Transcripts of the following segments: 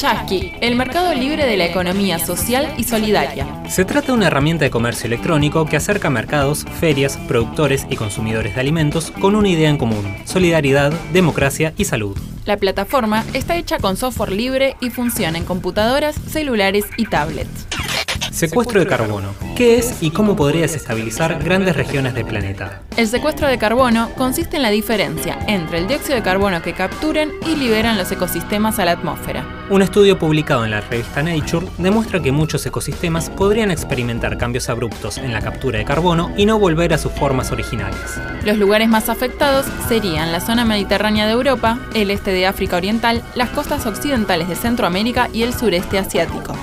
Chasqui, el mercado libre de la economía social y solidaria. Se trata de una herramienta de comercio electrónico que acerca mercados, ferias, productores y consumidores de alimentos con una idea en común, solidaridad, democracia y salud. La plataforma está hecha con software libre y funciona en computadoras, celulares y tablets. Secuestro de carbono. ¿Qué es y cómo podría desestabilizar grandes regiones del planeta? El secuestro de carbono consiste en la diferencia entre el dióxido de carbono que capturan y liberan los ecosistemas a la atmósfera. Un estudio publicado en la revista Nature demuestra que muchos ecosistemas podrían experimentar cambios abruptos en la captura de carbono y no volver a sus formas originales. Los lugares más afectados serían la zona mediterránea de Europa, el este de África Oriental, las costas occidentales de Centroamérica y el sureste asiático.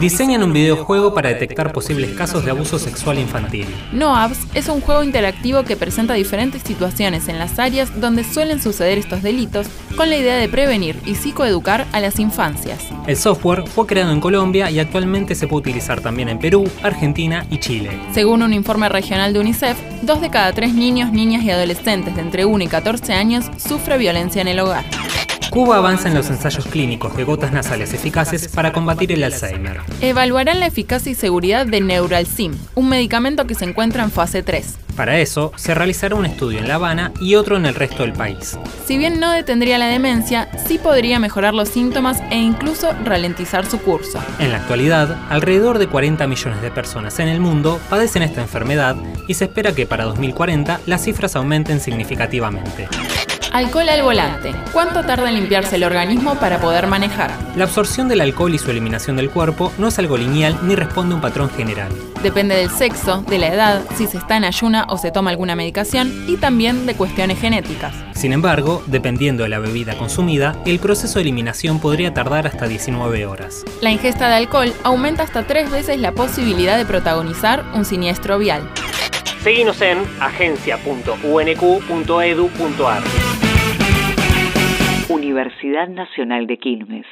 Diseñan un videojuego para detectar posibles casos de abuso sexual infantil. NoAbs es un juego interactivo que presenta diferentes situaciones en las áreas donde suelen suceder estos delitos, con la idea de prevenir y psicoeducar a las infancias. El software fue creado en Colombia y actualmente se puede utilizar también en Perú, Argentina y Chile. Según un informe regional de UNICEF, dos de cada tres niños, niñas y adolescentes de entre 1 y 14 años sufre violencia en el hogar. Cuba avanza en los ensayos clínicos de gotas nasales eficaces para combatir el Alzheimer. Evaluarán la eficacia y seguridad de Neuralsim, un medicamento que se encuentra en fase 3. Para eso, se realizará un estudio en La Habana y otro en el resto del país. Si bien no detendría la demencia, sí podría mejorar los síntomas e incluso ralentizar su curso. En la actualidad, alrededor de 40 millones de personas en el mundo padecen esta enfermedad y se espera que para 2040 las cifras aumenten significativamente. Alcohol al volante. ¿Cuánto tarda en limpiarse el organismo para poder manejar? La absorción del alcohol y su eliminación del cuerpo no es algo lineal ni responde a un patrón general. Depende del sexo, de la edad, si se está en ayuna o se toma alguna medicación y también de cuestiones genéticas. Sin embargo, dependiendo de la bebida consumida, el proceso de eliminación podría tardar hasta 19 horas. La ingesta de alcohol aumenta hasta tres veces la posibilidad de protagonizar un siniestro vial. Seguimos en agencia.unq.edu.ar. Universidad Nacional de Quilmes.